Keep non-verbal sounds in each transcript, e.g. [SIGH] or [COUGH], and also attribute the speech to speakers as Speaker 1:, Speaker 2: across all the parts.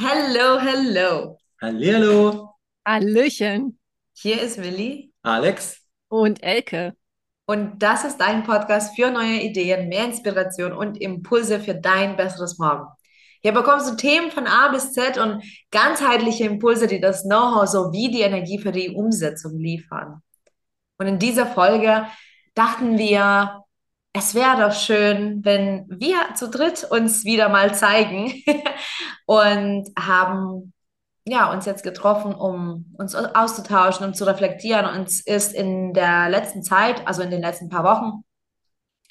Speaker 1: Hello, hello.
Speaker 2: Hallihallo,
Speaker 3: Hallöchen
Speaker 1: Hier ist Willi
Speaker 2: Alex.
Speaker 3: und Elke.
Speaker 1: und das ist dein Podcast für neue Ideen, mehr Inspiration und Impulse für dein besseres Morgen. Hier bekommst du Themen von A bis Z und ganzheitliche Impulse, die das Know-how sowie die Energie für die Umsetzung liefern. Und in dieser Folge dachten wir, es wäre doch schön, wenn wir zu dritt uns wieder mal zeigen [LAUGHS] und haben ja, uns jetzt getroffen, um uns auszutauschen, um zu reflektieren. Uns ist in der letzten Zeit, also in den letzten paar Wochen,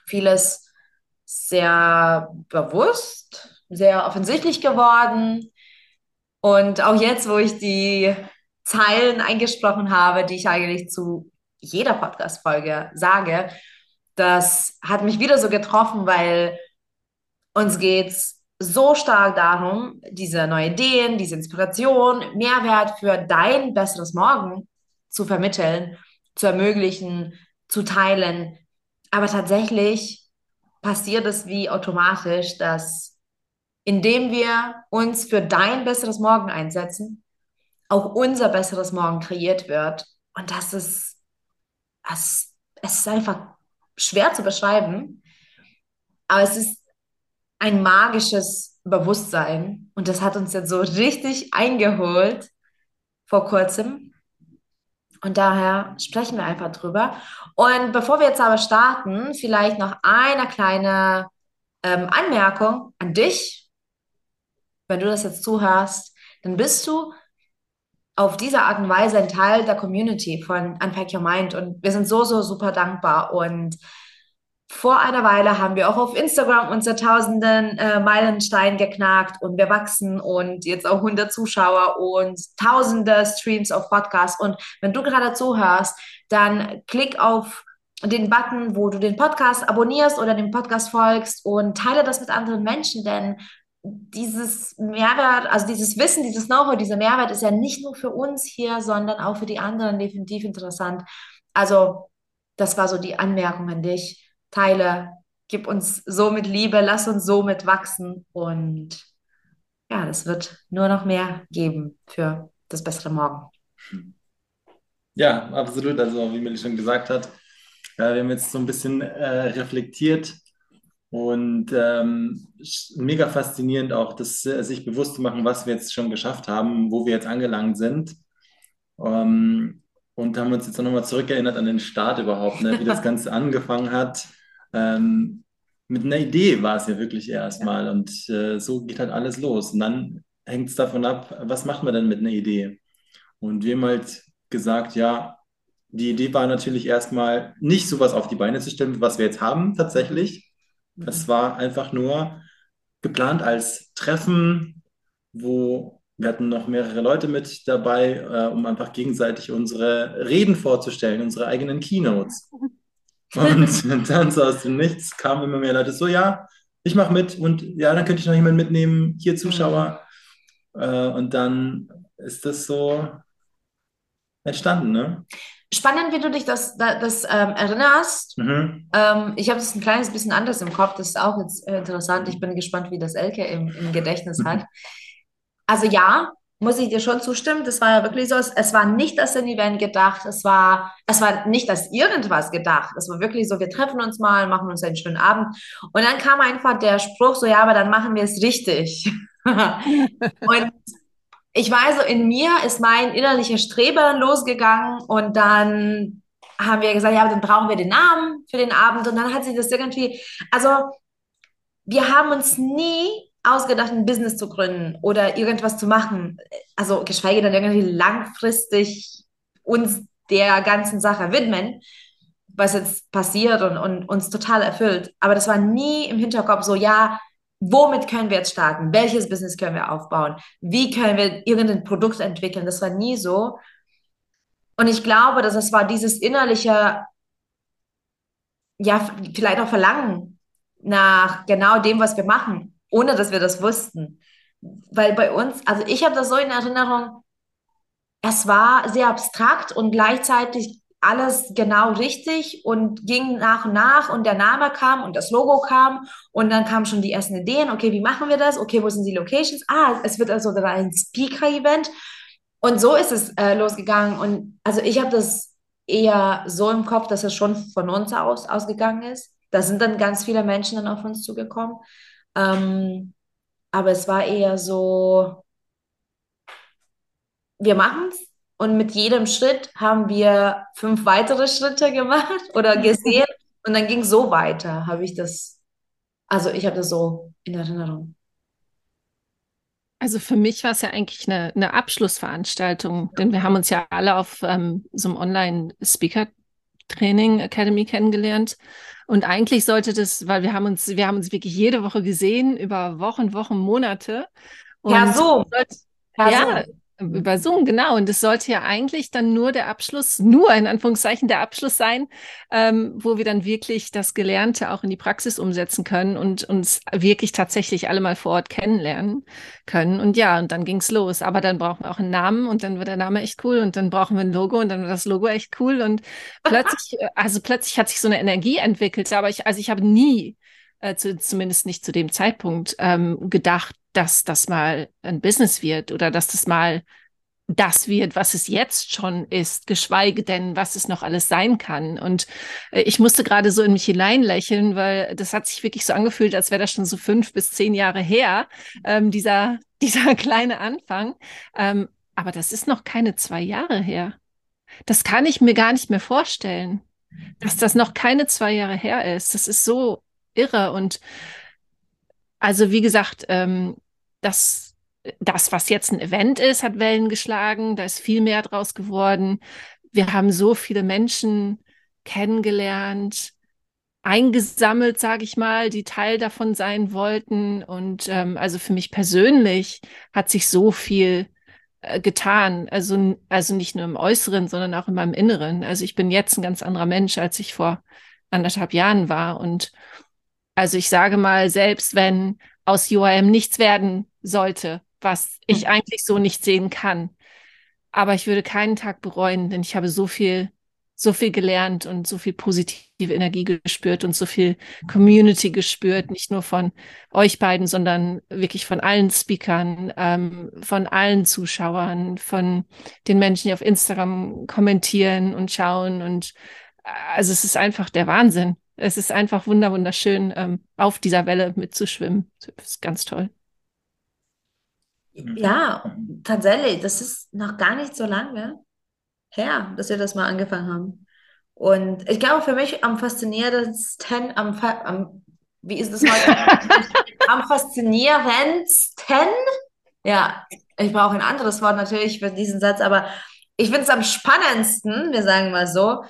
Speaker 1: vieles sehr bewusst, sehr offensichtlich geworden. Und auch jetzt, wo ich die Zeilen eingesprochen habe, die ich eigentlich zu jeder Podcast-Folge sage, das hat mich wieder so getroffen, weil uns geht's so stark darum, diese neuen Ideen, diese Inspiration, Mehrwert für dein besseres Morgen zu vermitteln, zu ermöglichen, zu teilen. Aber tatsächlich passiert es wie automatisch, dass indem wir uns für dein besseres Morgen einsetzen, auch unser besseres Morgen kreiert wird. Und das ist, es, es ist einfach schwer zu beschreiben, aber es ist ein magisches Bewusstsein. Und das hat uns jetzt so richtig eingeholt vor kurzem. Und daher sprechen wir einfach drüber. Und bevor wir jetzt aber starten, vielleicht noch eine kleine ähm, Anmerkung an dich. Wenn du das jetzt zuhörst, dann bist du auf diese Art und Weise ein Teil der Community von Unpack Your Mind. Und wir sind so, so super dankbar. Und vor einer Weile haben wir auch auf Instagram unser tausenden äh, Meilenstein geknackt und wir wachsen und jetzt auch 100 Zuschauer und tausende Streams auf Podcasts. Und wenn du gerade zuhörst, dann klick auf den Button, wo du den Podcast abonnierst oder dem Podcast folgst und teile das mit anderen Menschen, denn dieses Mehrwert, also dieses Wissen, dieses Know-how, dieser Mehrwert ist ja nicht nur für uns hier, sondern auch für die anderen definitiv interessant. Also, das war so die Anmerkung an dich teile, gib uns so mit Liebe, lass uns so mit wachsen und ja, das wird nur noch mehr geben für das bessere Morgen.
Speaker 2: Ja, absolut. Also, wie Millie schon gesagt hat, wir haben jetzt so ein bisschen äh, reflektiert und ähm, mega faszinierend auch, das äh, sich bewusst zu machen, was wir jetzt schon geschafft haben, wo wir jetzt angelangt sind. Ähm, und haben uns jetzt auch nochmal zurückerinnert an den Start überhaupt, ne, wie das [LAUGHS] Ganze angefangen hat. Ähm, mit einer Idee war es ja wirklich erstmal und äh, so geht halt alles los. Und dann hängt es davon ab, was macht man denn mit einer Idee? Und wir haben halt gesagt, ja, die Idee war natürlich erstmal nicht sowas auf die Beine zu stellen, was wir jetzt haben tatsächlich. Es war einfach nur geplant als Treffen, wo wir hatten noch mehrere Leute mit dabei, äh, um einfach gegenseitig unsere Reden vorzustellen, unsere eigenen Keynotes. Und [LAUGHS] dann so aus dem Nichts kamen immer mehr Leute so, ja, ich mache mit und ja, dann könnte ich noch jemanden mitnehmen, hier Zuschauer. Äh, und dann ist das so entstanden, ne?
Speaker 1: Spannend, wie du dich das, da- das ähm, erinnerst.
Speaker 2: Mhm.
Speaker 1: Ähm, ich habe das ein kleines bisschen anders im Kopf. Das ist auch jetzt äh, interessant. Ich bin gespannt, wie das Elke im, im Gedächtnis hat. Also ja, muss ich dir schon zustimmen. Das war ja wirklich so. Es, war nicht ein Event gedacht. Es war, es war nicht als irgendwas gedacht. Es war wirklich so, wir treffen uns mal, machen uns einen schönen Abend. Und dann kam einfach der Spruch so, ja, aber dann machen wir es richtig. [LAUGHS] Und ich weiß, so in mir ist mein innerlicher Streber losgegangen und dann haben wir gesagt, ja, dann brauchen wir den Namen für den Abend und dann hat sich das irgendwie, also wir haben uns nie ausgedacht, ein Business zu gründen oder irgendwas zu machen, also geschweige denn irgendwie langfristig uns der ganzen Sache widmen, was jetzt passiert und, und uns total erfüllt. Aber das war nie im Hinterkopf so, ja, womit können wir jetzt starten? Welches Business können wir aufbauen? Wie können wir irgendein Produkt entwickeln? Das war nie so. Und ich glaube, dass es war dieses innerliche, ja, vielleicht auch Verlangen nach genau dem, was wir machen, ohne dass wir das wussten. Weil bei uns, also ich habe das so in Erinnerung, es war sehr abstrakt und gleichzeitig alles genau richtig und ging nach und nach und der Name kam und das Logo kam und dann kamen schon die ersten Ideen. Okay, wie machen wir das? Okay, wo sind die Locations? Ah, es wird also ein Speaker-Event. Und so ist es äh, losgegangen. Und also ich habe das eher so im Kopf, dass es schon von uns aus ausgegangen ist. Da sind dann ganz viele Menschen dann auf uns zugekommen. Ähm, aber es war eher so, wir machen es und mit jedem Schritt haben wir fünf weitere Schritte gemacht [LAUGHS] oder gesehen und dann ging es so weiter, habe ich das, also ich habe das so in Erinnerung.
Speaker 3: Also für mich war es ja eigentlich eine, eine Abschlussveranstaltung, denn wir haben uns ja alle auf ähm, so einem Online-Speaker-Training Academy kennengelernt. Und eigentlich sollte das, weil wir haben uns, wir haben uns wirklich jede Woche gesehen, über Wochen, Wochen, Monate. Und
Speaker 1: ja, so.
Speaker 3: Sollte, ja, so. Über Zoom, genau. Und es sollte ja eigentlich dann nur der Abschluss, nur in Anführungszeichen der Abschluss sein, ähm, wo wir dann wirklich das Gelernte auch in die Praxis umsetzen können und uns wirklich tatsächlich alle mal vor Ort kennenlernen können. Und ja, und dann ging's los. Aber dann brauchen wir auch einen Namen und dann wird der Name echt cool und dann brauchen wir ein Logo und dann wird das Logo echt cool. Und plötzlich, [LAUGHS] äh, also plötzlich hat sich so eine Energie entwickelt. Aber ich, also ich habe nie äh, zu, zumindest nicht zu dem Zeitpunkt ähm, gedacht, dass das mal ein Business wird oder dass das mal das wird, was es jetzt schon ist, geschweige denn, was es noch alles sein kann. Und äh, ich musste gerade so in mich hineinlächeln, weil das hat sich wirklich so angefühlt, als wäre das schon so fünf bis zehn Jahre her, ähm, dieser, [LAUGHS] dieser kleine Anfang. Ähm, aber das ist noch keine zwei Jahre her. Das kann ich mir gar nicht mehr vorstellen, dass das noch keine zwei Jahre her ist. Das ist so irre. Und also, wie gesagt, ähm, das, das, was jetzt ein Event ist, hat Wellen geschlagen. Da ist viel mehr draus geworden. Wir haben so viele Menschen kennengelernt, eingesammelt, sage ich mal, die Teil davon sein wollten. Und ähm, also für mich persönlich hat sich so viel äh, getan. Also, also nicht nur im Äußeren, sondern auch in meinem Inneren. Also ich bin jetzt ein ganz anderer Mensch, als ich vor anderthalb Jahren war. Und also ich sage mal, selbst wenn aus UIM nichts werden sollte, was ich mhm. eigentlich so nicht sehen kann. Aber ich würde keinen Tag bereuen, denn ich habe so viel, so viel gelernt und so viel positive Energie gespürt und so viel Community gespürt, nicht nur von euch beiden, sondern wirklich von allen Speakern, ähm, von allen Zuschauern, von den Menschen, die auf Instagram kommentieren und schauen. Und äh, also es ist einfach der Wahnsinn es ist einfach wunder wunderschön, ähm, auf dieser Welle mitzuschwimmen. Das ist ganz toll.
Speaker 1: Ja, tatsächlich, das ist noch gar nicht so lange her, dass wir das mal angefangen haben. Und ich glaube, für mich am faszinierendsten, am, am wie ist das mal? [LAUGHS] am faszinierendsten, ja, ich brauche ein anderes Wort natürlich für diesen Satz, aber ich finde es am spannendsten, wir sagen mal so,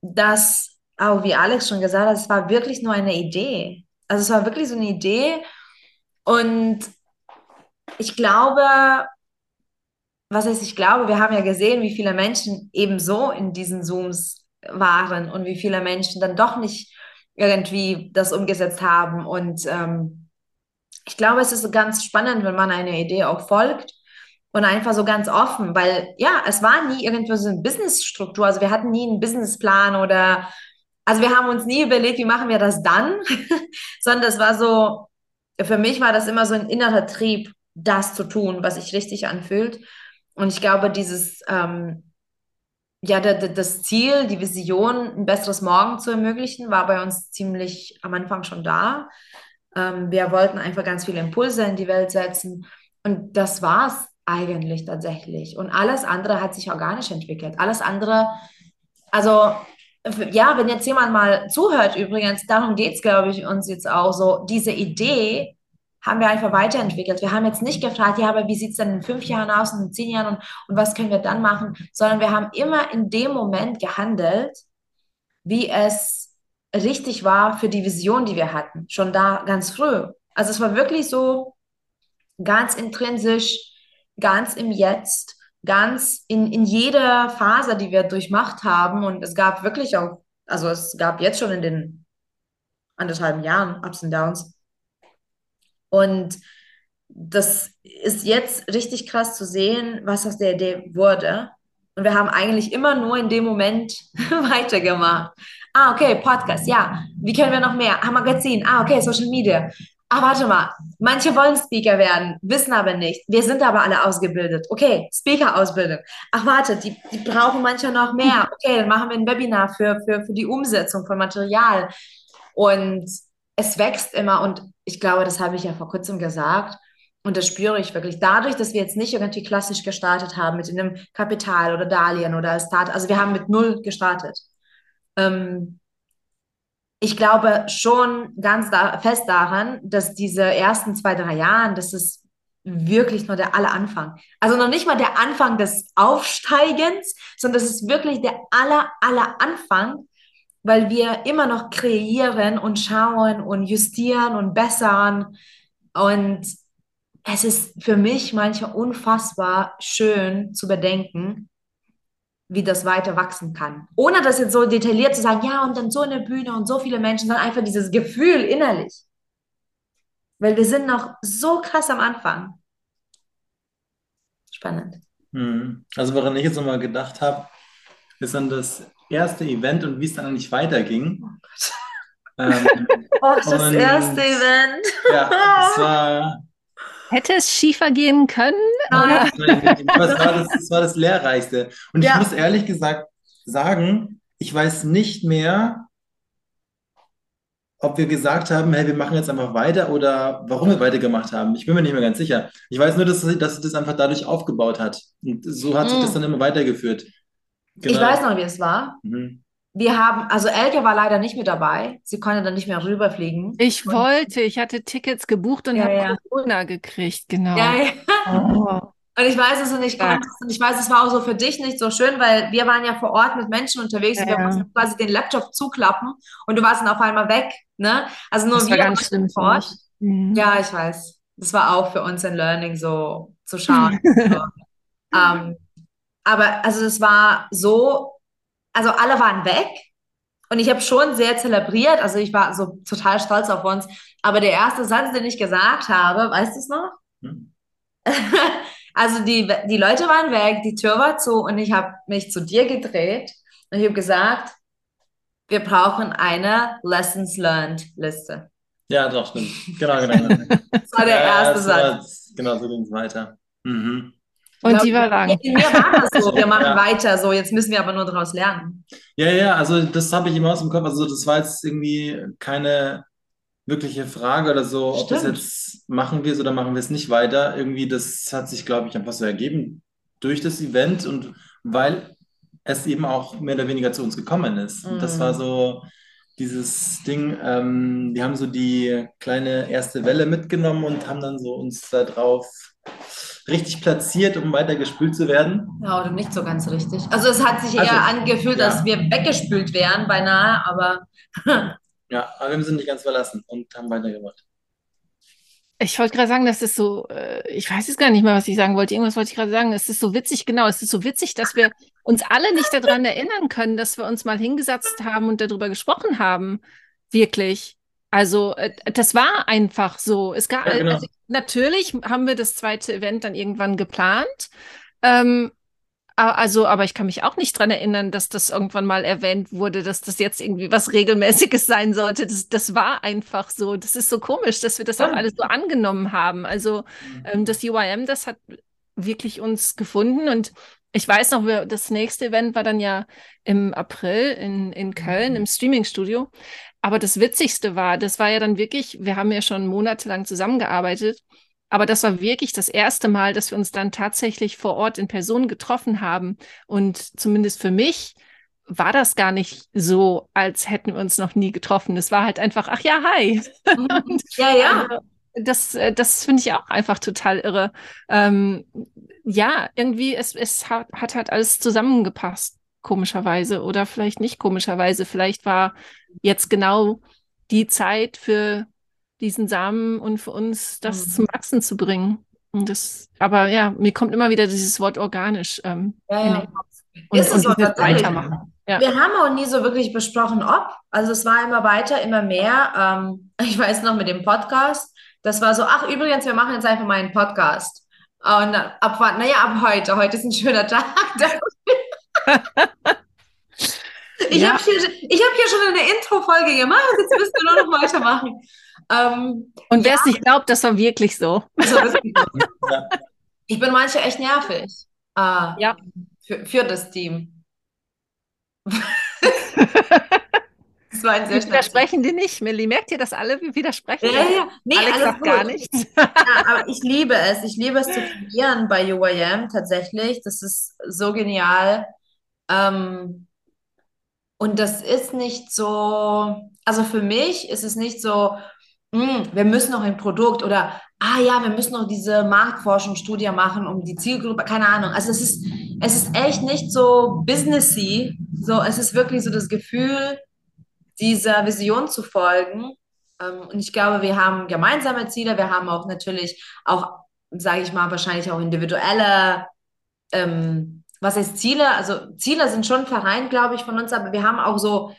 Speaker 1: dass auch wie Alex schon gesagt hat, es war wirklich nur eine Idee. Also es war wirklich so eine Idee. Und ich glaube, was heißt, ich glaube, wir haben ja gesehen, wie viele Menschen ebenso in diesen Zooms waren und wie viele Menschen dann doch nicht irgendwie das umgesetzt haben. Und ähm, ich glaube, es ist ganz spannend, wenn man einer Idee auch folgt und einfach so ganz offen, weil ja, es war nie irgendwo so eine Businessstruktur. Also wir hatten nie einen Businessplan oder also wir haben uns nie überlegt, wie machen wir das dann, [LAUGHS] sondern das war so, für mich war das immer so ein innerer Trieb, das zu tun, was sich richtig anfühlt. Und ich glaube, dieses, ähm, ja, das Ziel, die Vision, ein besseres Morgen zu ermöglichen, war bei uns ziemlich am Anfang schon da. Ähm, wir wollten einfach ganz viele Impulse in die Welt setzen. Und das war es eigentlich tatsächlich. Und alles andere hat sich organisch entwickelt. Alles andere, also ja, wenn jetzt jemand mal zuhört, übrigens, darum geht es, glaube ich, uns jetzt auch so, diese Idee haben wir einfach weiterentwickelt. Wir haben jetzt nicht gefragt, ja, aber wie sieht es denn in fünf Jahren aus und in zehn Jahren und, und was können wir dann machen, sondern wir haben immer in dem Moment gehandelt, wie es richtig war für die Vision, die wir hatten, schon da ganz früh. Also es war wirklich so ganz intrinsisch, ganz im Jetzt ganz in, in jeder Phase, die wir durchmacht haben. Und es gab wirklich auch, also es gab jetzt schon in den anderthalb Jahren Ups und Downs. Und das ist jetzt richtig krass zu sehen, was aus der Idee wurde. Und wir haben eigentlich immer nur in dem Moment [LAUGHS] weitergemacht. Ah, okay, Podcast, ja. Wie können wir noch mehr? Ah, Magazin. Ah, okay, Social Media. Ah, warte mal. Manche wollen Speaker werden, wissen aber nicht. Wir sind aber alle ausgebildet. Okay, Speaker-Ausbildung. Ach, warte, die, die brauchen manche noch mehr. [LAUGHS] Okay, dann machen wir ein Webinar für, für, für die Umsetzung von Material. Und es wächst immer. Und ich glaube, das habe ich ja vor kurzem gesagt. Und das spüre ich wirklich. Dadurch, dass wir jetzt nicht irgendwie klassisch gestartet haben mit einem Kapital oder Darlehen oder als Start, also wir haben mit null gestartet. Ähm, ich glaube schon ganz da, fest daran, dass diese ersten zwei, drei Jahre, das ist wirklich nur der aller Anfang. Also noch nicht mal der Anfang des Aufsteigens, sondern das ist wirklich der aller, aller Anfang, weil wir immer noch kreieren und schauen und justieren und bessern. Und es ist für mich manchmal unfassbar schön zu bedenken, wie das weiter wachsen kann. Ohne das jetzt so detailliert zu sagen, ja, und dann so eine Bühne und so viele Menschen, sondern einfach dieses Gefühl innerlich. Weil wir sind noch so krass am Anfang. Spannend.
Speaker 2: Mhm. Also woran ich jetzt nochmal gedacht habe, ist an das erste Event und wie es dann eigentlich weiterging.
Speaker 1: Oh Gott. Ähm, [LAUGHS] oh, das erste Event.
Speaker 2: Ja, das war
Speaker 3: Hätte es schiefer gehen können?
Speaker 2: Nein, das, war das, das war das Lehrreichste. Und ja. ich muss ehrlich gesagt sagen, ich weiß nicht mehr, ob wir gesagt haben, hey, wir machen jetzt einfach weiter oder warum wir weitergemacht haben. Ich bin mir nicht mehr ganz sicher. Ich weiß nur, dass, dass sich das einfach dadurch aufgebaut hat. Und so hat mhm. sich das dann immer weitergeführt.
Speaker 1: Genau. Ich weiß noch, wie es war. Mhm wir haben, also Elke war leider nicht mit dabei. Sie konnte dann nicht mehr rüberfliegen.
Speaker 3: Ich und, wollte, ich hatte Tickets gebucht und ja, habe ja. Corona gekriegt, genau. Ja, ja.
Speaker 1: Oh. Und ich weiß es und ich konnte es und ich weiß, es war auch so für dich nicht so schön, weil wir waren ja vor Ort mit Menschen unterwegs und wir mussten quasi den Laptop zuklappen und du warst dann auf einmal weg, ne? Also nur das wir
Speaker 3: ganz schlimm vor Ort.
Speaker 1: Mhm. Ja, ich weiß. Das war auch für uns ein Learning, so zu schauen. [LAUGHS] so. Um, aber also es war so also alle waren weg. Und ich habe schon sehr zelebriert, also ich war so total stolz auf uns. Aber der erste Satz, den ich gesagt habe, weißt du es noch? Hm. [LAUGHS] also die, die Leute waren weg, die Tür war zu und ich habe mich zu dir gedreht und ich habe gesagt, wir brauchen eine Lessons Learned Liste.
Speaker 2: Ja, doch, stimmt. Genau, genau. [LAUGHS]
Speaker 1: das war der ja, erste Satz.
Speaker 2: genau, so ging es weiter. Mhm.
Speaker 3: Und glaub, die war lang.
Speaker 1: In mir war das so, wir machen [LAUGHS] ja. weiter so, jetzt müssen wir aber nur daraus lernen.
Speaker 2: Ja, ja, also das habe ich immer aus dem Kopf. Also das war jetzt irgendwie keine wirkliche Frage oder so, Stimmt. ob das jetzt machen wir es oder machen wir es nicht weiter. Irgendwie, das hat sich, glaube ich, einfach so ergeben durch das Event und weil es eben auch mehr oder weniger zu uns gekommen ist. Mhm. Das war so dieses Ding, ähm, wir haben so die kleine erste Welle mitgenommen und haben dann so uns da drauf richtig platziert, um weiter gespült zu werden?
Speaker 1: Ja, oder nicht so ganz richtig. Also es hat sich also, eher angefühlt, ja. dass wir weggespült wären beinahe, aber... [LAUGHS]
Speaker 2: ja, aber wir sie nicht ganz verlassen und haben weitergemacht.
Speaker 3: Ich wollte gerade sagen, das ist so, äh, ich weiß jetzt gar nicht mehr, was ich sagen wollte. Irgendwas wollte ich gerade sagen. Es ist so witzig, genau. Es ist so witzig, dass wir uns alle nicht daran erinnern können, dass wir uns mal hingesetzt haben und darüber gesprochen haben. Wirklich. Also äh, das war einfach so. Es gab ja, genau. also, natürlich haben wir das zweite Event dann irgendwann geplant. Ähm, also, aber ich kann mich auch nicht dran erinnern, dass das irgendwann mal erwähnt wurde, dass das jetzt irgendwie was Regelmäßiges [LAUGHS] sein sollte. Das, das war einfach so. Das ist so komisch, dass wir das auch alles so angenommen haben. Also mhm. ähm, das UIM, das hat wirklich uns gefunden und ich weiß noch, das nächste Event war dann ja im April in, in Köln im Streamingstudio. Aber das Witzigste war, das war ja dann wirklich, wir haben ja schon monatelang zusammengearbeitet, aber das war wirklich das erste Mal, dass wir uns dann tatsächlich vor Ort in Person getroffen haben. Und zumindest für mich war das gar nicht so, als hätten wir uns noch nie getroffen. Es war halt einfach, ach ja, hi.
Speaker 1: Und, [LAUGHS] ja, ja.
Speaker 3: Also, das, äh, das finde ich auch einfach total irre. Ähm, ja, irgendwie, es, es hat, hat halt alles zusammengepasst komischerweise oder vielleicht nicht komischerweise. Vielleicht war jetzt genau die Zeit für diesen Samen und für uns das mhm. zum Wachsen zu bringen. Und das, aber ja, mir kommt immer wieder dieses Wort organisch. Ähm, ja, ja.
Speaker 1: Und, ist es und weitermachen. Ja. Wir haben auch nie so wirklich besprochen, ob. Also es war immer weiter, immer mehr. Ähm, [LAUGHS] ich weiß noch mit dem Podcast, das war so, ach übrigens, wir machen jetzt einfach mal einen Podcast. Und ab wann? Naja, ab heute. Heute ist ein schöner Tag. [LAUGHS] [LAUGHS] Ich ja. habe hier, hab hier schon eine Intro-Folge gemacht, jetzt müssen wir nur noch weitermachen.
Speaker 3: Ähm, Und wer es nicht glaubt, das war wirklich so. Also, [LAUGHS]
Speaker 1: ich bin manche echt nervig.
Speaker 3: Äh, ja.
Speaker 1: Für, für das Team.
Speaker 3: Das war ein sehr widersprechen die nicht, Millie. Merkt ihr, dass alle widersprechen?
Speaker 1: Ja, ja.
Speaker 3: Nee, Alex sagt gar nichts.
Speaker 1: Ja, aber ich liebe es. Ich liebe es zu kreieren bei UIM tatsächlich. Das ist so genial. Ähm, und das ist nicht so, also für mich ist es nicht so, mh, hm, wir müssen noch ein Produkt oder, ah ja, wir müssen noch diese Marktforschungsstudie machen, um die Zielgruppe, keine Ahnung. Also es ist, es ist echt nicht so businessy. So, es ist wirklich so das Gefühl, dieser Vision zu folgen. Ähm, und ich glaube, wir haben gemeinsame Ziele, wir haben auch natürlich auch, sage ich mal, wahrscheinlich auch individuelle, ähm, was heißt Ziele? Also Ziele sind schon vereint, glaube ich, von uns, aber wir haben auch so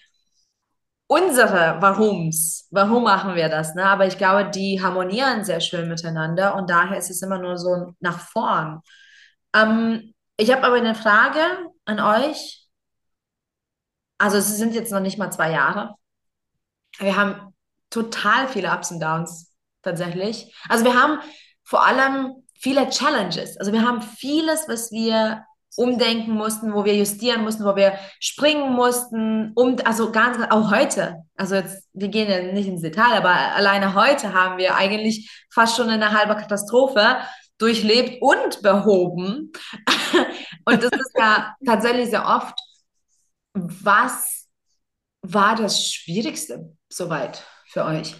Speaker 1: unsere Warums. Warum machen wir das? Ne? Aber ich glaube, die harmonieren sehr schön miteinander und daher ist es immer nur so nach vorn. Ähm, ich habe aber eine Frage an euch. Also es sind jetzt noch nicht mal zwei Jahre. Wir haben total viele Ups und Downs tatsächlich. Also wir haben vor allem viele Challenges. Also wir haben vieles, was wir umdenken mussten, wo wir justieren mussten, wo wir springen mussten, um, also ganz, auch heute, also jetzt, wir gehen ja nicht ins Detail, aber alleine heute haben wir eigentlich fast schon eine halbe Katastrophe durchlebt und behoben. [LAUGHS] und das ist ja tatsächlich sehr oft was war das Schwierigste soweit für euch?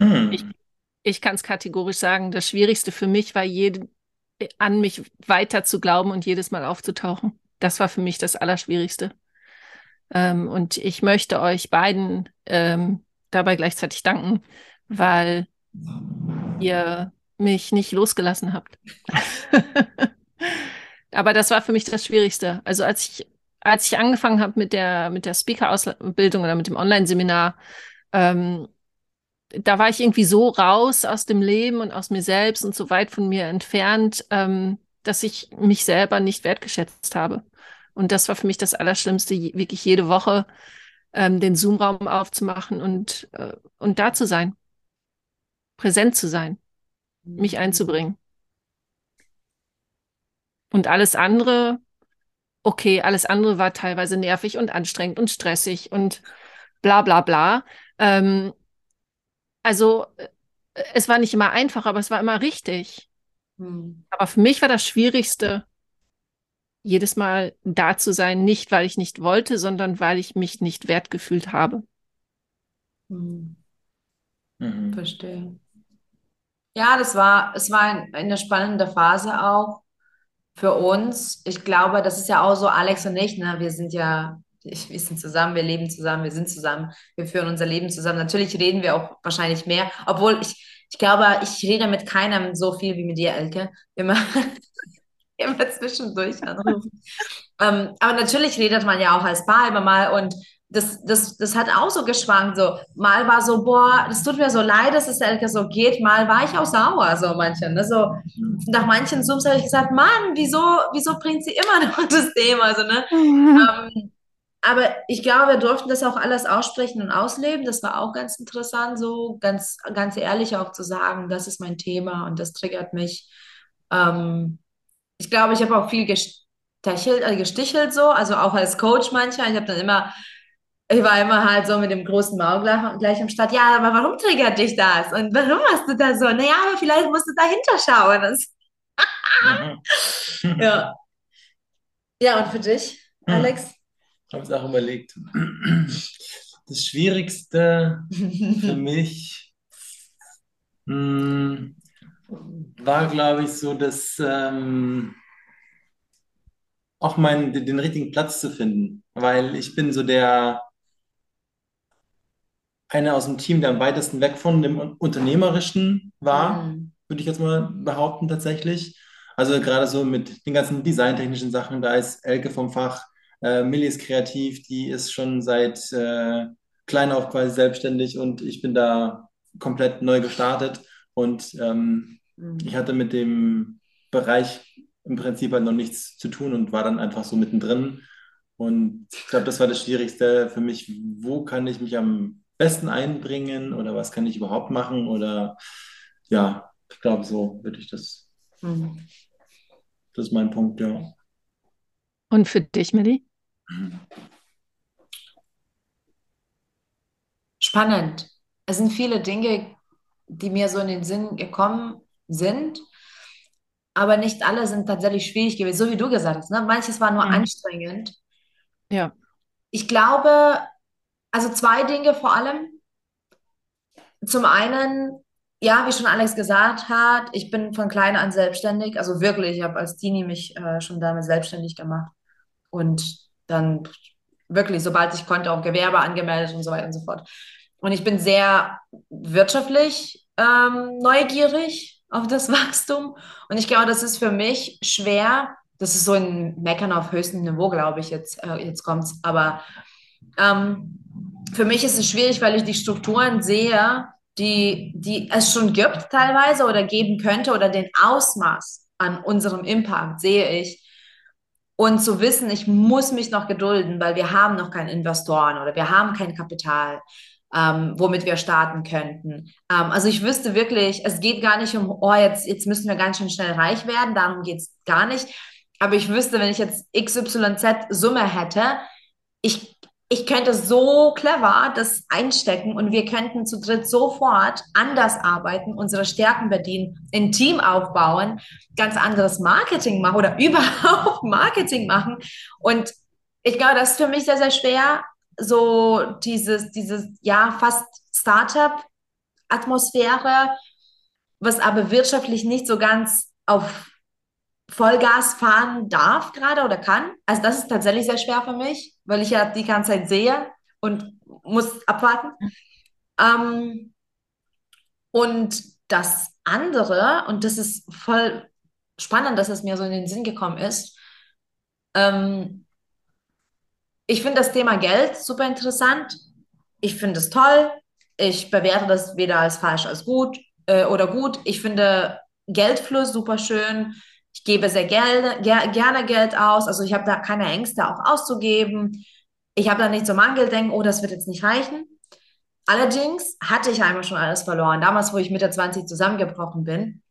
Speaker 3: Hm. Ich, ich kann es kategorisch sagen, das Schwierigste für mich war, jede, an mich weiter zu glauben und jedes Mal aufzutauchen. Das war für mich das Allerschwierigste. Ähm, und ich möchte euch beiden ähm, dabei gleichzeitig danken, weil ihr mich nicht losgelassen habt. [LAUGHS] [LAUGHS] Aber das war für mich das Schwierigste. Also als ich, als ich angefangen habe mit der, mit der Speaker-Ausbildung oder mit dem Online-Seminar, ähm, da war ich irgendwie so raus aus dem Leben und aus mir selbst und so weit von mir entfernt, ähm, dass ich mich selber nicht wertgeschätzt habe. Und das war für mich das Allerschlimmste, wirklich jede Woche ähm, den Zoom-Raum aufzumachen und, äh, und da zu sein, präsent zu sein, mich einzubringen. Und alles andere, okay, alles andere war teilweise nervig und anstrengend und stressig und bla bla bla. Ähm, also äh, es war nicht immer einfach, aber es war immer richtig. Hm. Aber für mich war das Schwierigste, jedes Mal da zu sein, nicht weil ich nicht wollte, sondern weil ich mich nicht wert gefühlt habe.
Speaker 1: Hm. Mhm. Verstehe. Ja, das war, es war eine spannende Phase auch für uns, ich glaube, das ist ja auch so Alex und ich, ne? Wir sind ja, wir sind zusammen, wir leben zusammen, wir sind zusammen, wir führen unser Leben zusammen. Natürlich reden wir auch wahrscheinlich mehr, obwohl ich, ich glaube, ich rede mit keinem so viel wie mit dir, Elke. Immer, [LAUGHS] immer zwischendurch anrufen. ähm, aber natürlich redet man ja auch als Paar immer mal und das, das, das hat auch so geschwankt. So, mal war so, boah, das tut mir so leid, dass es Elke so geht. Mal war ich auch sauer, so manchen. Ne? So, nach manchen Zooms habe ich gesagt, Mann, wieso, wieso bringt sie immer [LAUGHS] noch das Thema? So, ne? Mhm. Ähm, aber ich glaube, wir durften das auch alles aussprechen und ausleben. Das war auch ganz interessant, so ganz, ganz ehrlich auch zu sagen, das ist mein Thema und das triggert mich. Ähm, ich glaube, ich habe auch viel gestichelt, äh, gestichelt so, also auch als Coach manchmal. Ich habe dann immer ich war immer halt so mit dem großen Maul gleich, am Start. Ja, aber warum triggert dich das? Und warum hast du da so? Naja, aber vielleicht musst du dahinter schauen. [LAUGHS] ja. [LAUGHS] Ja, und für dich, hm. Alex?
Speaker 2: Ich habe es auch überlegt. Das Schwierigste für [LAUGHS] mich mh, hm, war, glaube ich, so, dass ähm, auch mein, den, den richtigen Platz zu finden. Weil ich bin so der einer aus dem Team, der am weitesten weg von dem Unternehmerischen war, mhm. würde ich jetzt mal behaupten tatsächlich. Also gerade so mit den ganzen designtechnischen Sachen, da ist Elke vom Fach, äh, Millie ist kreativ, die ist schon seit äh, klein auf quasi selbstständig und ich bin da komplett neu gestartet und ähm, mhm. ich hatte mit dem Bereich im Prinzip halt noch nichts zu tun und war dann einfach so mittendrin. Und ich glaube, das war das Schwierigste für mich. Wo kann ich mich am besten einbringen oder was kann ich überhaupt machen? Oder ja, ich glaube, so würde ich das. Mhm. Das ist mein Punkt, ja.
Speaker 3: Und für dich, Millie?
Speaker 1: Spannend. Es sind viele Dinge, die mir so in den Sinn gekommen sind, aber nicht alle sind tatsächlich schwierig gewesen, so wie du gesagt hast. Ne? Manches war nur mhm. anstrengend.
Speaker 3: Ja.
Speaker 1: Ich glaube, also zwei Dinge vor allem. Zum einen, ja, wie schon Alex gesagt hat, ich bin von klein an selbstständig, also wirklich, ich habe als Teenie mich äh, schon damit selbstständig gemacht und dann wirklich, sobald ich konnte, auch Gewerbe angemeldet und so weiter und so fort. Und ich bin sehr wirtschaftlich ähm, neugierig auf das [LAUGHS] Wachstum. Und ich glaube, das ist für mich schwer. Das ist so ein Meckern auf höchstem Niveau, glaube ich, jetzt, äh, jetzt kommt es. Aber ähm, für mich ist es schwierig, weil ich die Strukturen sehe, die, die es schon gibt teilweise oder geben könnte oder den Ausmaß an unserem Impact sehe ich. Und zu wissen, ich muss mich noch gedulden, weil wir haben noch keinen Investoren oder wir haben kein Kapital ähm, womit wir starten könnten. Ähm, also ich wüsste wirklich, es geht gar nicht um, oh, jetzt, jetzt müssen wir ganz schön schnell reich werden, darum geht es gar nicht. Aber ich wüsste, wenn ich jetzt XYZ Summe hätte, ich, ich könnte so clever das einstecken und wir könnten zu dritt sofort anders arbeiten, unsere Stärken bedienen, ein Team aufbauen, ganz anderes Marketing machen oder [LAUGHS] überhaupt Marketing machen. Und ich glaube, das ist für mich sehr, sehr schwer, so dieses, dieses, ja, fast Startup-Atmosphäre, was aber wirtschaftlich nicht so ganz auf Vollgas fahren darf gerade oder kann. Also das ist tatsächlich sehr schwer für mich, weil ich ja die ganze Zeit sehe und muss abwarten. Ähm, und das andere, und das ist voll spannend, dass es mir so in den Sinn gekommen ist, ähm, ich finde das Thema Geld super interessant. Ich finde es toll. Ich bewerte das weder als falsch als gut äh, oder gut. Ich finde Geldfluss super schön. Ich gebe sehr Geld, ger gerne Geld aus. Also ich habe da keine Ängste auch auszugeben. Ich habe da nicht so Mangeldenken, oh, das wird jetzt nicht reichen. Allerdings hatte ich einmal schon alles verloren. Damals, wo ich Mitte 20 zusammengebrochen bin.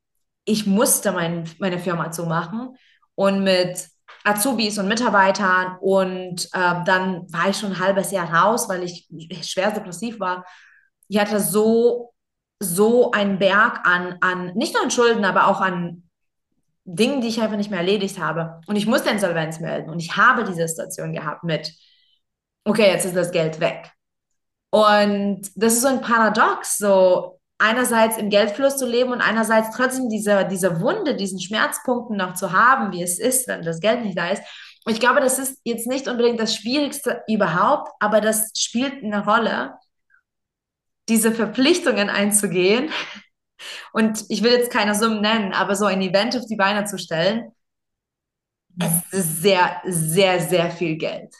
Speaker 1: Ich musste mein, meine Firma zumachen und mit Azubis und Mitarbeitern und äh, dann war ich schon ein halbes Jahr raus, weil ich schwer depressiv war. Ich hatte so, so einen Berg an, an, nicht nur an Schulden, aber auch an Dingen, die ich einfach nicht mehr erledigt habe. Und ich musste Insolvenz melden und ich habe diese Situation gehabt mit, okay, jetzt ist das Geld weg. Und das ist so ein Paradox, so einerseits im Geldfluss zu leben und einerseits trotzdem diese, diese Wunde, diesen Schmerzpunkten noch zu haben, wie es ist, wenn das Geld nicht da ist. Und ich glaube, das ist jetzt nicht unbedingt das Schwierigste überhaupt, aber das spielt eine Rolle, diese Verpflichtungen einzugehen. Und ich will jetzt keine Summen nennen, aber so ein Event auf die Beine zu stellen, es ist sehr, sehr, sehr viel Geld.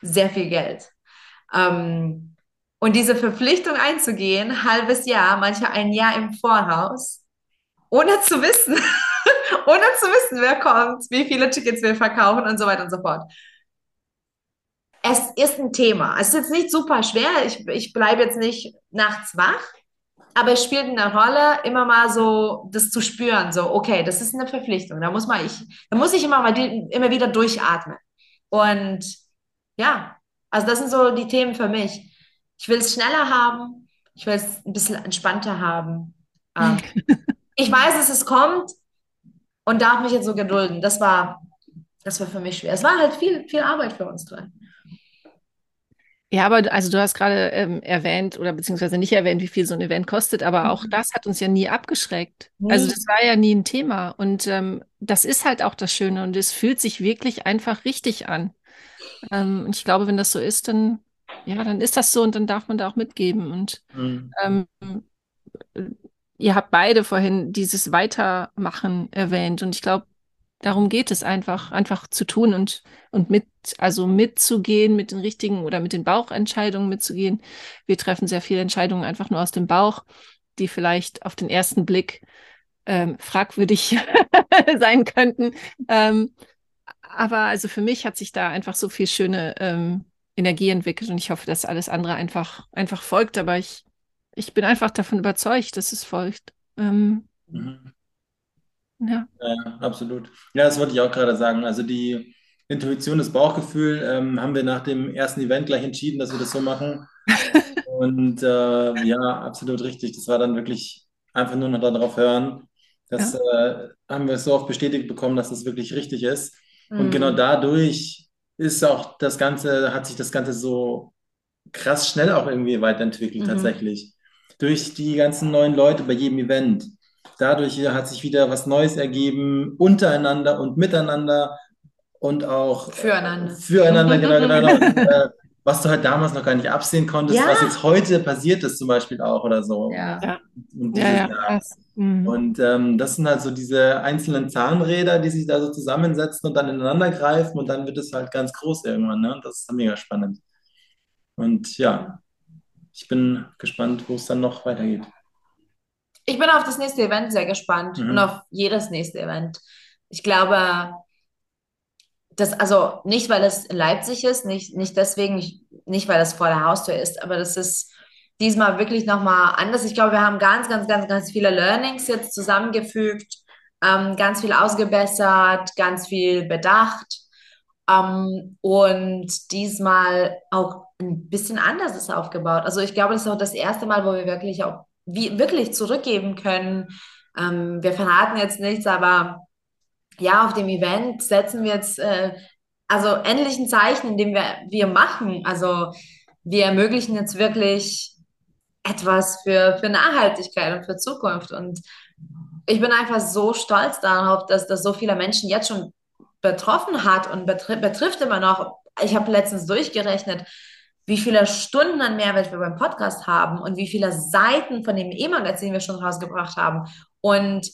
Speaker 1: Sehr viel Geld. Ähm, und diese Verpflichtung einzugehen, halbes Jahr, manchmal ein Jahr im Voraus, ohne zu wissen, [LAUGHS] ohne zu wissen, wer kommt, wie viele Tickets wir verkaufen und so weiter und so fort. Es ist ein Thema. Es ist jetzt nicht super schwer. Ich, ich bleibe jetzt nicht nachts wach, aber es spielt eine Rolle, immer mal so das zu spüren, so, okay, das ist eine Verpflichtung. Da muss man ich, da muss ich immer mal die, immer wieder durchatmen. Und ja, also das sind so die Themen für mich ich will es schneller haben, ich will es ein bisschen entspannter haben. Ähm, [LAUGHS] ich weiß, dass es kommt und darf mich jetzt so gedulden. Das war, das war für mich schwer. Es war halt viel, viel Arbeit für uns drin.
Speaker 3: Ja, aber also du hast gerade ähm, erwähnt oder beziehungsweise nicht erwähnt, wie viel so ein Event kostet, aber auch mhm. das hat uns ja nie abgeschreckt. Mhm. Also das war ja nie ein Thema und ähm, das ist halt auch das Schöne und es fühlt sich wirklich einfach richtig an. Ähm, und ich glaube, wenn das so ist, dann ja, dann ist das so und dann darf man da auch mitgeben. Und mhm. ähm, ihr habt beide vorhin dieses Weitermachen erwähnt und ich glaube, darum geht es einfach, einfach zu tun und, und mit, also mitzugehen mit den richtigen oder mit den Bauchentscheidungen mitzugehen. Wir treffen sehr viele Entscheidungen einfach nur aus dem Bauch, die vielleicht auf den ersten Blick ähm, fragwürdig [LAUGHS] sein könnten. Ähm, aber also für mich hat sich da einfach so viel schöne ähm, Energie entwickelt und ich hoffe, dass alles andere einfach, einfach folgt. Aber ich, ich bin einfach davon überzeugt, dass es folgt. Ähm, mhm.
Speaker 2: Ja. ja. absolut. Ja, das wollte ich auch gerade sagen. Also die Intuition, das Bauchgefühl ähm, haben wir nach dem ersten Event gleich entschieden, dass wir das so machen. [LAUGHS] und äh, ja, absolut richtig. Das war dann wirklich einfach nur noch darauf hören. Das ja. äh, haben wir so oft bestätigt bekommen, dass das wirklich richtig ist. Mhm. Und genau dadurch ist auch das Ganze, hat sich das Ganze so krass schnell auch irgendwie weiterentwickelt mhm. tatsächlich. Durch die ganzen neuen Leute bei jedem Event. Dadurch hat sich wieder was Neues ergeben, untereinander und miteinander und auch
Speaker 1: füreinander.
Speaker 2: Füreinander, genau, genau. genau. [LAUGHS] und, äh, was du halt damals noch gar nicht absehen konntest, ja. was jetzt heute passiert ist, zum Beispiel auch oder so.
Speaker 1: Ja.
Speaker 2: Und, ja, ja, mhm. und ähm, das sind halt so diese einzelnen Zahnräder, die sich da so zusammensetzen und dann ineinander greifen und dann wird es halt ganz groß irgendwann. Ne? Und das ist mega spannend. Und ja, ich bin gespannt, wo es dann noch weitergeht.
Speaker 1: Ich bin auf das nächste Event sehr gespannt mhm. und auf jedes nächste Event. Ich glaube, das, also nicht, weil es in Leipzig ist, nicht, nicht deswegen, nicht, weil es vor der Haustür ist, aber das ist diesmal wirklich nochmal anders. Ich glaube, wir haben ganz, ganz, ganz, ganz viele Learnings jetzt zusammengefügt, ähm, ganz viel ausgebessert, ganz viel bedacht. Ähm, und diesmal auch ein bisschen anders ist aufgebaut. Also ich glaube, das ist auch das erste Mal, wo wir wirklich auch wie, wirklich zurückgeben können. Ähm, wir verraten jetzt nichts, aber ja, auf dem Event setzen wir jetzt äh, also endlich ein Zeichen, indem wir, wir machen. Also wir ermöglichen jetzt wirklich etwas für, für Nachhaltigkeit und für Zukunft. Und ich bin einfach so stolz darauf, dass das so viele Menschen jetzt schon betroffen hat und betri betrifft immer noch. Ich habe letztens durchgerechnet, wie viele Stunden an Mehrwert wir beim Podcast haben und wie viele Seiten von dem E-Magazin wir schon rausgebracht haben. Und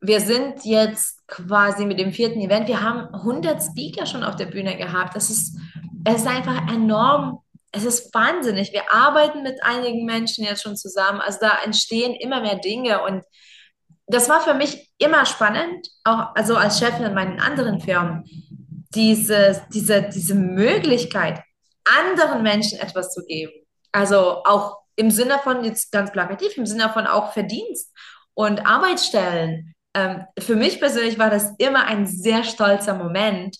Speaker 1: wir sind jetzt quasi mit dem vierten Event, wir haben 100 Speaker schon auf der Bühne gehabt. Das ist, es ist einfach enorm, es ist wahnsinnig. Wir arbeiten mit einigen Menschen jetzt schon zusammen. Also da entstehen immer mehr Dinge und das war für mich immer spannend, auch also als Chefin in meinen anderen Firmen, diese, diese, diese Möglichkeit, anderen Menschen etwas zu geben. Also auch im Sinne von, jetzt ganz plakativ, im Sinne von auch Verdienst und Arbeitsstellen ähm, für mich persönlich war das immer ein sehr stolzer Moment,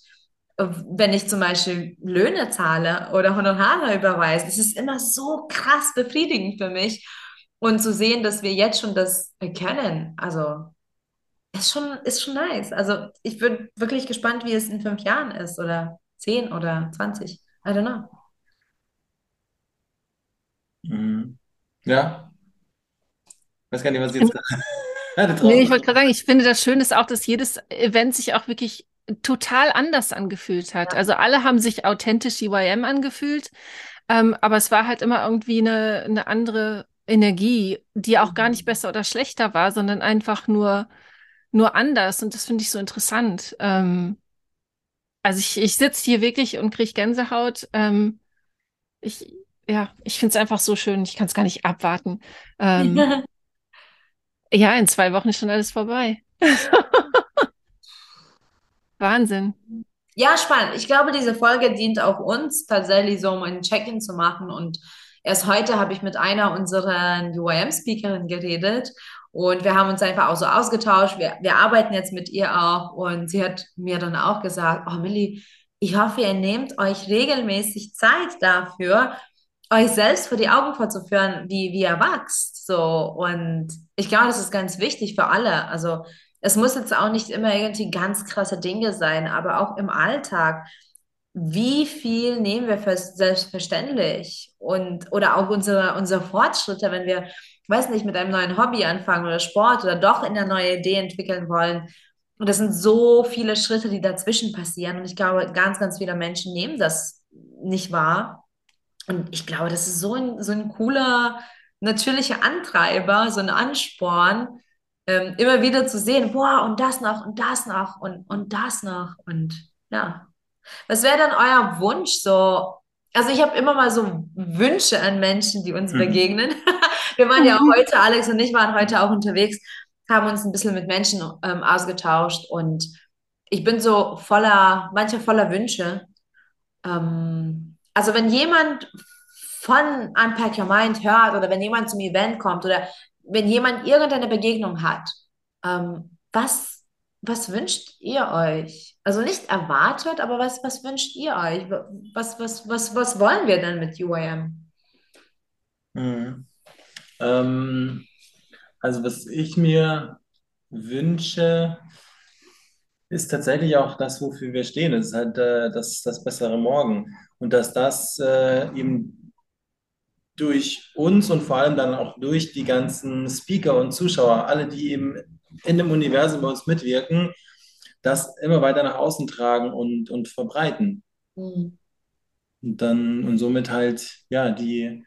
Speaker 1: wenn ich zum Beispiel Löhne zahle oder Honorare überweise. Es ist immer so krass befriedigend für mich. Und zu sehen, dass wir jetzt schon das können, also ist schon, ist schon nice. Also ich bin wirklich gespannt, wie es in fünf Jahren ist oder zehn oder zwanzig. I don't know.
Speaker 2: Mhm. Ja. Ich weiß gar nicht, was ich jetzt [LAUGHS]
Speaker 3: nee, ich wollte gerade sagen, ich finde das Schöne ist auch, dass jedes Event sich auch wirklich total anders angefühlt hat. Ja. Also alle haben sich authentisch EYM angefühlt, ähm, aber es war halt immer irgendwie eine, eine andere Energie, die auch gar nicht mhm. besser oder schlechter war, sondern einfach nur, nur anders. Und das finde ich so interessant. Ähm, also ich, ich sitze hier wirklich und kriege Gänsehaut. Ähm, ich, ja, ich finde es einfach so schön. Ich kann es gar nicht abwarten. Ähm, [LAUGHS] Ja, in zwei Wochen ist schon alles vorbei. [LAUGHS] Wahnsinn.
Speaker 1: Ja, spannend. Ich glaube, diese Folge dient auch uns tatsächlich so, um ein Check-in zu machen. Und erst heute habe ich mit einer unserer UIM-Speakerinnen geredet und wir haben uns einfach auch so ausgetauscht. Wir, wir arbeiten jetzt mit ihr auch und sie hat mir dann auch gesagt, oh Millie, ich hoffe, ihr nehmt euch regelmäßig Zeit dafür, euch selbst vor die Augen vorzuführen, wie, wie ihr wächst. So. Und ich glaube, das ist ganz wichtig für alle. Also es muss jetzt auch nicht immer irgendwie ganz krasse Dinge sein, aber auch im Alltag. Wie viel nehmen wir für selbstverständlich? Und, oder auch unsere, unsere Fortschritte, wenn wir, weiß nicht, mit einem neuen Hobby anfangen oder Sport oder doch in eine neue Idee entwickeln wollen. Und das sind so viele Schritte, die dazwischen passieren. Und ich glaube, ganz, ganz viele Menschen nehmen das nicht wahr und ich glaube, das ist so ein, so ein cooler, natürlicher Antreiber, so ein Ansporn, ähm, immer wieder zu sehen, boah, und das noch, und das noch, und, und das noch. Und ja. Was wäre dann euer Wunsch so? Also ich habe immer mal so Wünsche an Menschen, die uns mhm. begegnen. [LAUGHS] Wir waren ja auch heute, Alex und ich waren heute auch unterwegs. haben uns ein bisschen mit Menschen ähm, ausgetauscht und ich bin so voller, manche voller Wünsche. Ähm, also wenn jemand von Unpack Your Mind hört oder wenn jemand zum Event kommt oder wenn jemand irgendeine Begegnung hat, ähm, was, was wünscht ihr euch? Also nicht erwartet, aber was, was wünscht ihr euch? Was, was, was, was wollen wir denn mit UAM?
Speaker 2: Ähm, also was ich mir wünsche, ist tatsächlich auch das, wofür wir stehen. Es ist halt äh, das, das bessere Morgen. Und dass das äh, eben durch uns und vor allem dann auch durch die ganzen Speaker und Zuschauer, alle, die eben in dem Universum bei uns mitwirken, das immer weiter nach außen tragen und, und verbreiten. Mhm. Und dann und somit halt ja die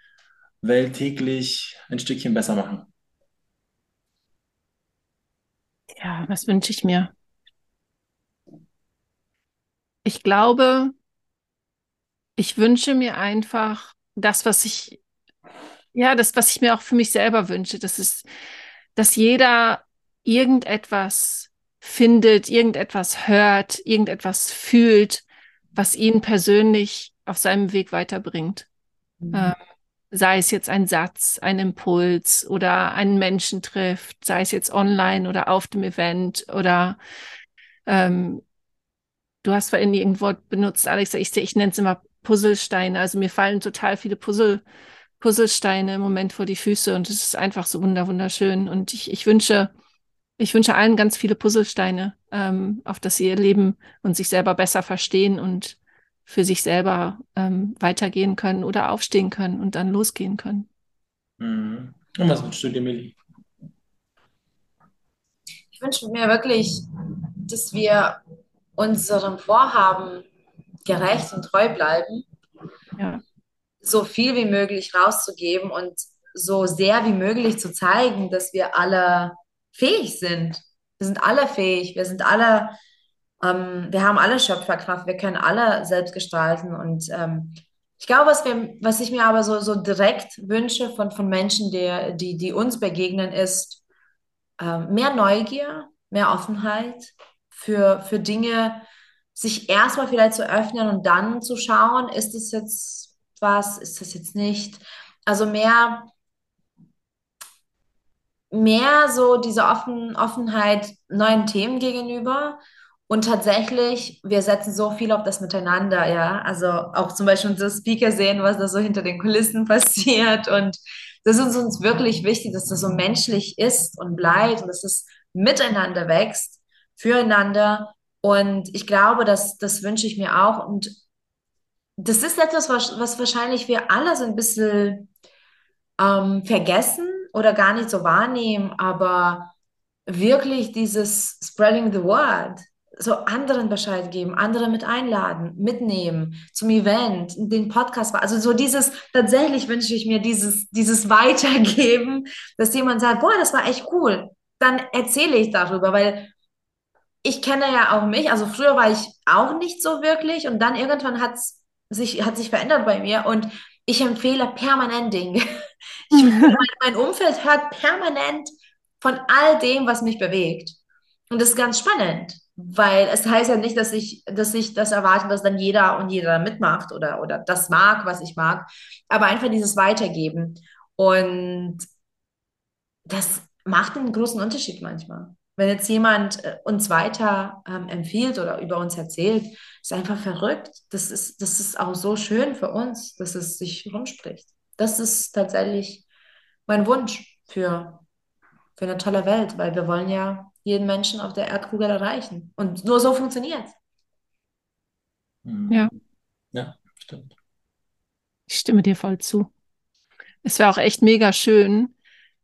Speaker 2: Welt täglich ein Stückchen besser machen.
Speaker 3: Ja, was wünsche ich mir? Ich glaube, ich wünsche mir einfach das, was ich, ja, das, was ich mir auch für mich selber wünsche, das ist, dass jeder irgendetwas findet, irgendetwas hört, irgendetwas fühlt, was ihn persönlich auf seinem Weg weiterbringt. Mhm. Ähm, sei es jetzt ein Satz, ein Impuls oder einen Menschen trifft, sei es jetzt online oder auf dem Event oder ähm, du hast vorhin irgendein Wort benutzt, Alex, ich, ich nenne es immer Puzzlesteine. Also mir fallen total viele Puzzle, Puzzlesteine im Moment vor die Füße und es ist einfach so wunderschön. Und ich, ich wünsche, ich wünsche allen ganz viele Puzzlesteine, ähm, auf dass sie ihr Leben und sich selber besser verstehen und für sich selber ähm, weitergehen können oder aufstehen können und dann losgehen können.
Speaker 2: Mhm. Und was wünschst du dir, Millie?
Speaker 1: Ich wünsche mir wirklich, dass wir unserem Vorhaben gerecht und treu bleiben, ja. so viel wie möglich rauszugeben und so sehr wie möglich zu zeigen, dass wir alle fähig sind. Wir sind alle fähig, wir sind alle ähm, wir haben alle Schöpferkraft, wir können alle selbst gestalten. Und ähm, ich glaube, was, wir, was ich mir aber so, so direkt wünsche von, von Menschen, die, die, die uns begegnen, ist ähm, mehr Neugier, mehr Offenheit für, für Dinge, sich erstmal vielleicht zu öffnen und dann zu schauen, ist es jetzt was, ist das jetzt nicht. Also mehr, mehr so diese Offen, Offenheit neuen Themen gegenüber und tatsächlich, wir setzen so viel auf das Miteinander, ja. Also auch zum Beispiel unsere Speaker sehen, was da so hinter den Kulissen [LAUGHS] passiert. Und das ist uns wirklich wichtig, dass das so menschlich ist und bleibt und dass es miteinander wächst, füreinander. Und ich glaube, dass das wünsche ich mir auch. Und das ist etwas, was, was wahrscheinlich wir alle so ein bisschen ähm, vergessen oder gar nicht so wahrnehmen, aber wirklich dieses Spreading the Word, so anderen Bescheid geben, andere mit einladen, mitnehmen zum Event, den Podcast. Also so dieses, tatsächlich wünsche ich mir dieses, dieses Weitergeben, [LAUGHS] dass jemand sagt, boah, das war echt cool. Dann erzähle ich darüber, weil ich kenne ja auch mich. Also früher war ich auch nicht so wirklich und dann irgendwann hat sich, hat sich verändert bei mir und ich empfehle permanent Dinge. [LAUGHS] Ich, [LAUGHS] mein, mein Umfeld hört permanent von all dem, was mich bewegt. Und das ist ganz spannend weil es heißt ja nicht, dass ich, dass ich das erwarte, dass dann jeder und jeder mitmacht oder, oder das mag, was ich mag, aber einfach dieses Weitergeben. Und das macht einen großen Unterschied manchmal. Wenn jetzt jemand äh, uns weiter ähm, empfiehlt oder über uns erzählt, ist einfach verrückt. Das ist, das ist auch so schön für uns, dass es sich rumspricht. Das ist tatsächlich mein Wunsch für, für eine tolle Welt, weil wir wollen ja jeden Menschen auf der Erdkugel erreichen. Und nur so funktioniert
Speaker 3: mhm. Ja.
Speaker 2: Ja, stimmt.
Speaker 3: Ich stimme dir voll zu. Es wäre auch echt mega schön,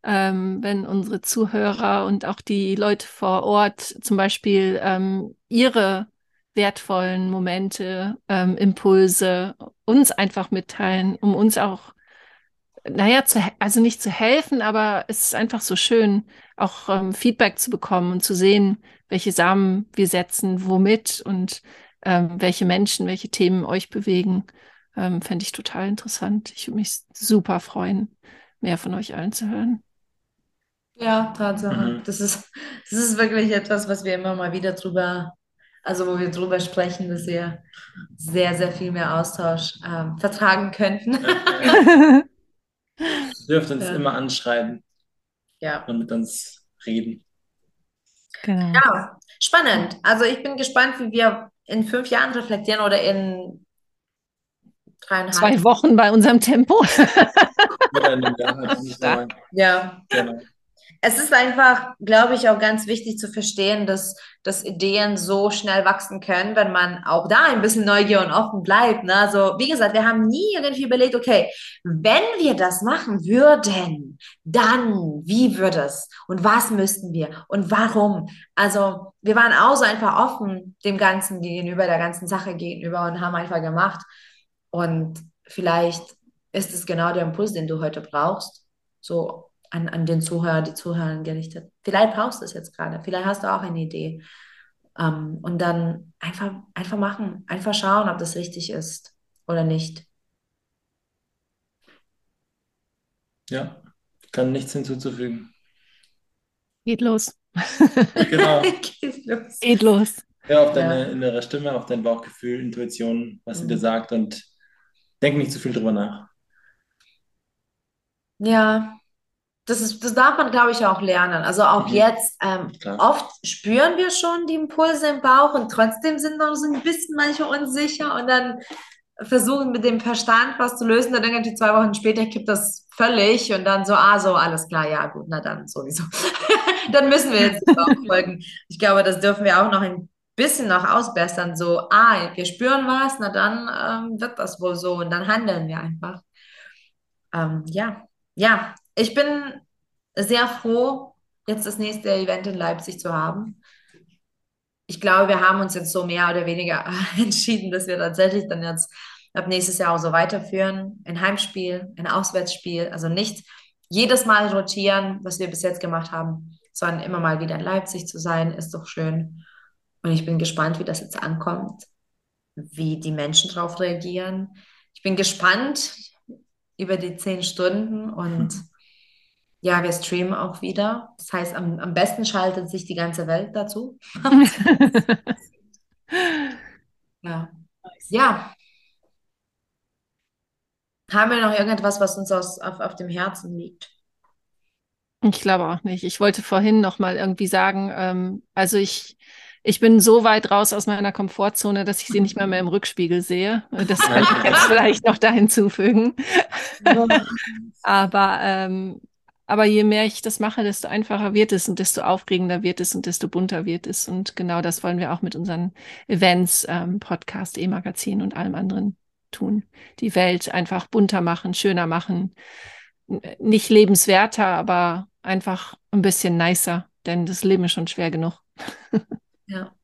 Speaker 3: ähm, wenn unsere Zuhörer und auch die Leute vor Ort zum Beispiel ähm, ihre wertvollen Momente, ähm, Impulse uns einfach mitteilen, um uns auch naja, zu, also nicht zu helfen, aber es ist einfach so schön, auch ähm, Feedback zu bekommen und zu sehen, welche Samen wir setzen, womit und ähm, welche Menschen, welche Themen euch bewegen. Ähm, Fände ich total interessant. Ich würde mich super freuen, mehr von euch allen zu hören.
Speaker 1: Ja, Ja, Tatsache. Mhm. Das ist, das ist wirklich etwas, was wir immer mal wieder drüber, also wo wir drüber sprechen, dass wir sehr, sehr viel mehr Austausch ähm, vertragen könnten. Ja, [LAUGHS]
Speaker 2: dürft uns ja. immer anschreiben.
Speaker 1: Ja.
Speaker 2: Und mit uns reden.
Speaker 1: Genau. Ja, spannend. Also ich bin gespannt, wie wir in fünf Jahren reflektieren oder in
Speaker 3: dreieinhalb. Zwei Wochen bei unserem Tempo.
Speaker 1: ja. Genau es ist einfach, glaube ich, auch ganz wichtig zu verstehen, dass, dass Ideen so schnell wachsen können, wenn man auch da ein bisschen neugierig und offen bleibt. Ne? Also, wie gesagt, wir haben nie irgendwie überlegt, okay, wenn wir das machen würden, dann wie würde es und was müssten wir und warum? Also, wir waren auch so einfach offen dem Ganzen gegenüber, der ganzen Sache gegenüber und haben einfach gemacht. Und vielleicht ist es genau der Impuls, den du heute brauchst. So an, an den Zuhörer, die Zuhörer gerichtet. Vielleicht brauchst du es jetzt gerade, vielleicht hast du auch eine Idee. Ähm, und dann einfach, einfach machen, einfach schauen, ob das richtig ist oder nicht.
Speaker 2: Ja, kann nichts hinzuzufügen.
Speaker 3: Geht los. [LAUGHS]
Speaker 2: Genau. [LAUGHS]
Speaker 3: Geht los. Geht los.
Speaker 2: Hör auf deine ja. innere Stimme, auf dein Bauchgefühl, Intuition, was mhm. sie dir sagt und denk nicht zu viel drüber nach.
Speaker 1: Ja, das, ist, das darf man, glaube ich, auch lernen. Also auch mhm. jetzt, ähm, oft spüren wir schon die Impulse im Bauch und trotzdem sind noch so ein bisschen manche unsicher und dann versuchen mit dem Verstand was zu lösen, dann irgendwie zwei Wochen später kippt das völlig und dann so, ah, so, alles klar, ja, gut, na dann sowieso. [LAUGHS] dann müssen wir jetzt auch [LAUGHS] folgen. Ich glaube, das dürfen wir auch noch ein bisschen noch ausbessern, so, ah, wir spüren was, na dann ähm, wird das wohl so und dann handeln wir einfach. Ähm, ja, ja, ich bin sehr froh, jetzt das nächste Event in Leipzig zu haben. Ich glaube, wir haben uns jetzt so mehr oder weniger [LAUGHS] entschieden, dass wir tatsächlich dann jetzt ab nächstes Jahr auch so weiterführen. Ein Heimspiel, ein Auswärtsspiel. Also nicht jedes Mal rotieren, was wir bis jetzt gemacht haben, sondern immer mal wieder in Leipzig zu sein, ist doch schön. Und ich bin gespannt, wie das jetzt ankommt, wie die Menschen darauf reagieren. Ich bin gespannt über die zehn Stunden und hm. Ja, wir streamen auch wieder. Das heißt, am, am besten schaltet sich die ganze Welt dazu. [LAUGHS] ja. ja. Haben wir noch irgendetwas, was uns aus, auf, auf dem Herzen liegt?
Speaker 3: Ich glaube auch nicht. Ich wollte vorhin noch mal irgendwie sagen, ähm, also ich, ich bin so weit raus aus meiner Komfortzone, dass ich sie nicht mehr, mehr im Rückspiegel sehe. Das kann ich jetzt [LAUGHS] vielleicht noch da hinzufügen. [LAUGHS] Aber ähm, aber je mehr ich das mache, desto einfacher wird es und desto aufregender wird es und desto bunter wird es. Und genau das wollen wir auch mit unseren Events, ähm, Podcast, E-Magazin und allem anderen tun. Die Welt einfach bunter machen, schöner machen. Nicht lebenswerter, aber einfach ein bisschen nicer, denn das Leben ist schon schwer genug. [LAUGHS]
Speaker 1: ja.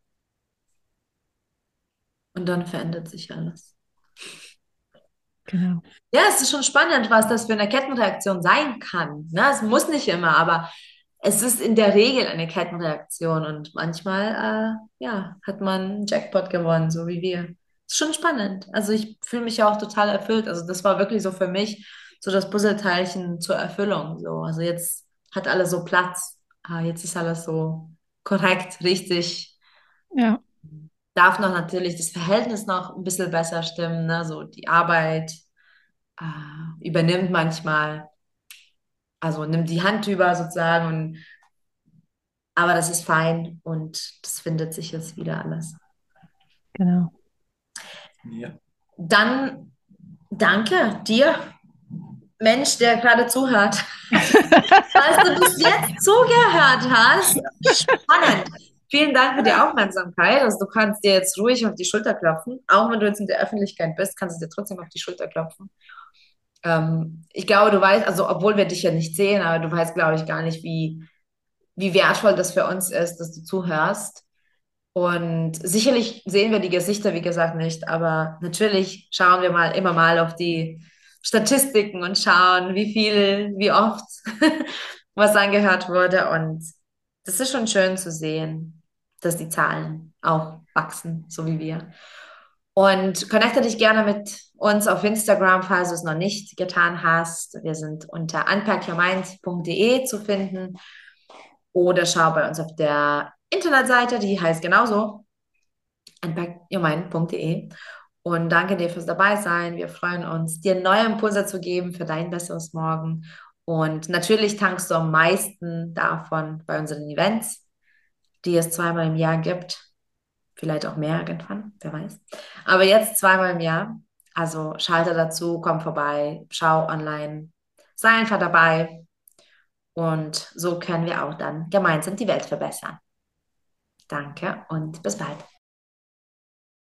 Speaker 1: Und dann verändert sich alles. Genau. Ja, es ist schon spannend, was das für eine Kettenreaktion sein kann. Ne? Es muss nicht immer, aber es ist in der Regel eine Kettenreaktion und manchmal äh, ja, hat man einen Jackpot gewonnen, so wie wir. Ist schon spannend. Also ich fühle mich ja auch total erfüllt. Also das war wirklich so für mich so das Puzzleteilchen zur Erfüllung. So. Also jetzt hat alles so Platz. Ah, jetzt ist alles so korrekt, richtig.
Speaker 3: Ja
Speaker 1: darf noch natürlich das Verhältnis noch ein bisschen besser stimmen. Ne? So die Arbeit äh, übernimmt manchmal, also nimmt die Hand über sozusagen. Und, aber das ist fein und das findet sich jetzt wieder alles.
Speaker 3: Genau.
Speaker 2: Ja.
Speaker 1: Dann danke dir, Mensch, der gerade zuhört. [LAUGHS] Falls du bis jetzt zugehört hast, spannend. Vielen Dank für die Aufmerksamkeit. Also du kannst dir jetzt ruhig auf die Schulter klopfen. Auch wenn du jetzt in der Öffentlichkeit bist, kannst du dir trotzdem auf die Schulter klopfen. Ähm, ich glaube, du weißt, also obwohl wir dich ja nicht sehen, aber du weißt, glaube ich, gar nicht, wie, wie wertvoll das für uns ist, dass du zuhörst. Und sicherlich sehen wir die Gesichter, wie gesagt, nicht, aber natürlich schauen wir mal immer mal auf die Statistiken und schauen, wie viel, wie oft [LAUGHS] was angehört wurde. Und das ist schon schön zu sehen dass die Zahlen auch wachsen, so wie wir. Und connecte dich gerne mit uns auf Instagram, falls du es noch nicht getan hast. Wir sind unter unpackyourmind.de zu finden. oder schau bei uns auf der Internetseite, die heißt genauso unpackyourmind.de. Und danke dir fürs Dabeisein. Wir freuen uns, dir neue Impulse zu geben für dein besseres Morgen. Und natürlich tankst du am meisten davon bei unseren Events, die es zweimal im Jahr gibt. Vielleicht auch mehr irgendwann, wer weiß. Aber jetzt zweimal im Jahr. Also schalte dazu, komm vorbei, schau online, sei einfach dabei. Und so können wir auch dann gemeinsam die Welt verbessern. Danke und bis bald.